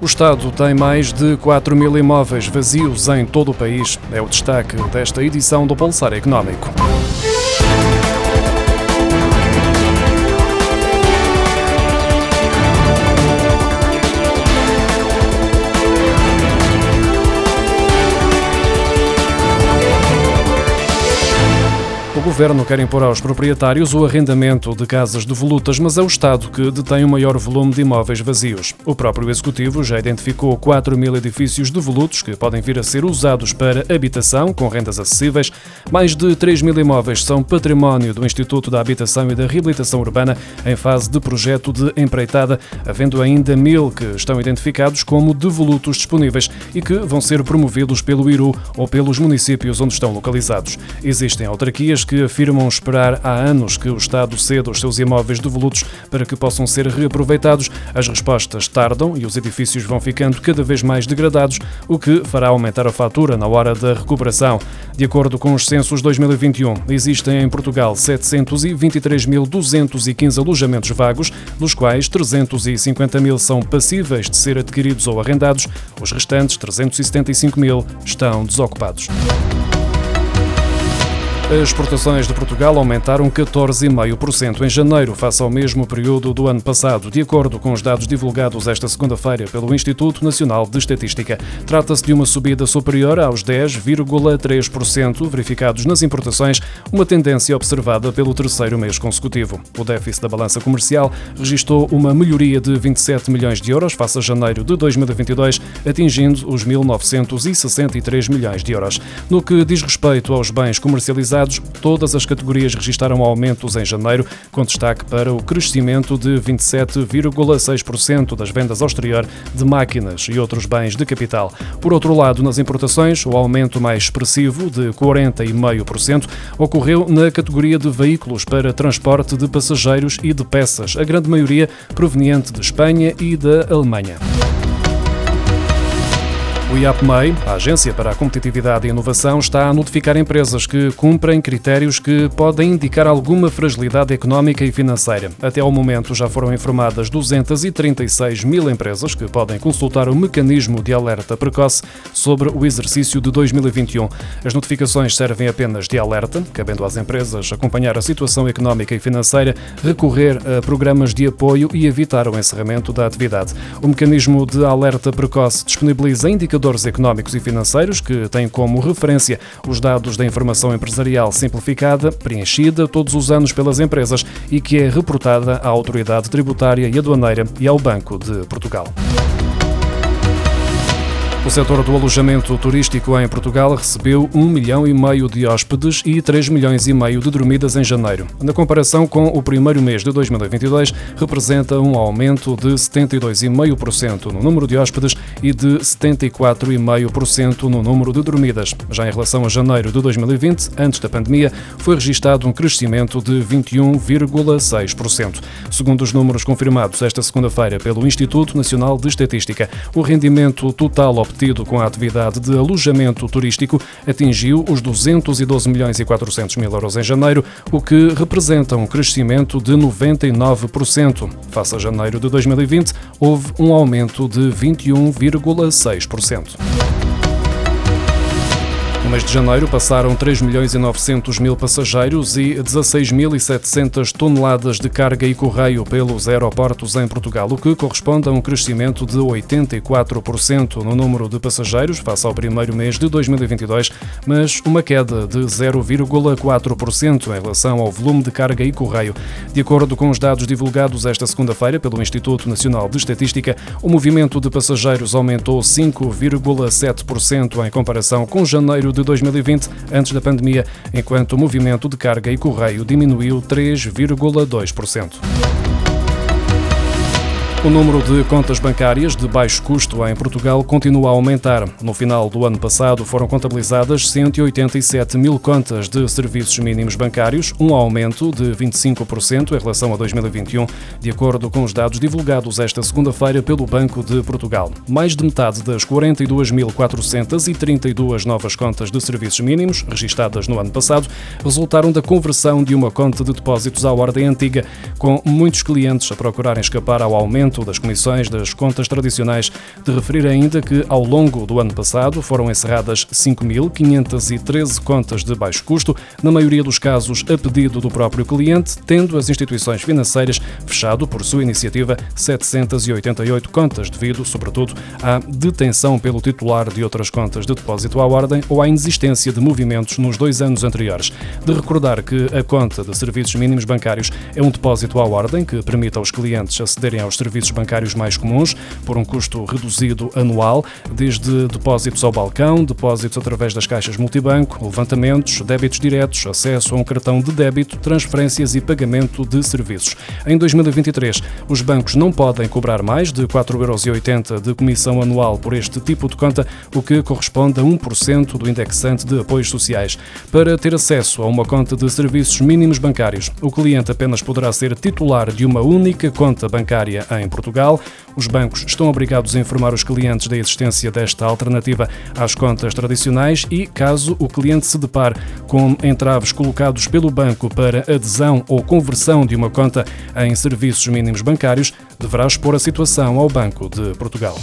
O Estado tem mais de 4 mil imóveis vazios em todo o país. É o destaque desta edição do Pulsar Económico. Governo quer impor aos proprietários o arrendamento de casas devolutas, mas é o Estado que detém o maior volume de imóveis vazios. O próprio Executivo já identificou 4 mil edifícios devolutos que podem vir a ser usados para habitação, com rendas acessíveis. Mais de 3 mil imóveis são património do Instituto da Habitação e da Reabilitação Urbana em fase de projeto de empreitada, havendo ainda mil que estão identificados como devolutos disponíveis e que vão ser promovidos pelo IRU ou pelos municípios onde estão localizados. Existem autarquias que que afirmam esperar há anos que o Estado ceda os seus imóveis devolutos para que possam ser reaproveitados. As respostas tardam e os edifícios vão ficando cada vez mais degradados, o que fará aumentar a fatura na hora da recuperação. De acordo com os censos 2021, existem em Portugal 723.215 alojamentos vagos, dos quais 350 mil são passíveis de ser adquiridos ou arrendados, os restantes 375 mil estão desocupados. As exportações de Portugal aumentaram 14,5% em janeiro, face ao mesmo período do ano passado, de acordo com os dados divulgados esta segunda-feira pelo Instituto Nacional de Estatística. Trata-se de uma subida superior aos 10,3% verificados nas importações, uma tendência observada pelo terceiro mês consecutivo. O déficit da balança comercial registrou uma melhoria de 27 milhões de euros face a janeiro de 2022, atingindo os 1.963 milhões de euros. No que diz respeito aos bens comercializados, todas as categorias registaram aumentos em janeiro, com destaque para o crescimento de 27,6% das vendas ao exterior de máquinas e outros bens de capital. Por outro lado, nas importações, o aumento mais expressivo, de 40,5%, ocorreu na categoria de veículos para transporte de passageiros e de peças, a grande maioria proveniente de Espanha e da Alemanha. O IAPMEI, a Agência para a Competitividade e Inovação, está a notificar empresas que cumprem critérios que podem indicar alguma fragilidade económica e financeira. Até ao momento já foram informadas 236 mil empresas que podem consultar o mecanismo de alerta precoce sobre o exercício de 2021. As notificações servem apenas de alerta, cabendo às empresas acompanhar a situação económica e financeira, recorrer a programas de apoio e evitar o encerramento da atividade. O mecanismo de alerta precoce disponibiliza indicadores indicadores económicos e financeiros que têm como referência os dados da informação empresarial simplificada, preenchida todos os anos pelas empresas e que é reportada à Autoridade Tributária e Aduaneira e ao Banco de Portugal. O setor do alojamento turístico em Portugal recebeu 1 milhão e meio de hóspedes e 3 milhões e meio de dormidas em janeiro. Na comparação com o primeiro mês de 2022, representa um aumento de 72,5% no número de hóspedes e de 74,5% no número de dormidas. Já em relação a janeiro de 2020, antes da pandemia, foi registado um crescimento de 21,6%. Segundo os números confirmados esta segunda-feira pelo Instituto Nacional de Estatística, o rendimento total obtido com a atividade de alojamento turístico atingiu os 212 milhões e 400 mil euros em janeiro, o que representa um crescimento de 99%. Face a janeiro de 2020, houve um aumento de 21,6%. No mês de janeiro passaram 3 milhões e 900 mil passageiros e 16.700 toneladas de carga e correio pelos aeroportos em Portugal, o que corresponde a um crescimento de 84% no número de passageiros face ao primeiro mês de 2022, mas uma queda de 0,4% em relação ao volume de carga e correio. De acordo com os dados divulgados esta segunda-feira pelo Instituto Nacional de Estatística, o movimento de passageiros aumentou 5,7% em comparação com janeiro de 2020, antes da pandemia, enquanto o movimento de carga e correio diminuiu 3,2%. O número de contas bancárias de baixo custo em Portugal continua a aumentar. No final do ano passado foram contabilizadas 187 mil contas de serviços mínimos bancários, um aumento de 25% em relação a 2021, de acordo com os dados divulgados esta segunda-feira pelo Banco de Portugal. Mais de metade das 42.432 novas contas de serviços mínimos, registadas no ano passado, resultaram da conversão de uma conta de depósitos à ordem antiga, com muitos clientes a procurarem escapar ao aumento pagamento das comissões das contas tradicionais. De referir ainda que, ao longo do ano passado, foram encerradas 5.513 contas de baixo custo, na maioria dos casos a pedido do próprio cliente, tendo as instituições financeiras fechado, por sua iniciativa, 788 contas, devido, sobretudo, à detenção pelo titular de outras contas de depósito à ordem ou à inexistência de movimentos nos dois anos anteriores. De recordar que a conta de serviços mínimos bancários é um depósito à ordem que permite aos clientes acederem aos serviços bancários mais comuns por um custo reduzido anual, desde depósitos ao balcão, depósitos através das caixas multibanco, levantamentos, débitos diretos, acesso a um cartão de débito, transferências e pagamento de serviços. Em 2023, os bancos não podem cobrar mais de 4,80 euros de comissão anual por este tipo de conta, o que corresponde a 1% do indexante de apoios sociais. Para ter acesso a uma conta de serviços mínimos bancários, o cliente apenas poderá ser titular de uma única conta bancária em Portugal. Os bancos estão obrigados a informar os clientes da existência desta alternativa às contas tradicionais e, caso o cliente se depare com entraves colocados pelo banco para adesão ou conversão de uma conta em serviços mínimos bancários, deverá expor a situação ao Banco de Portugal.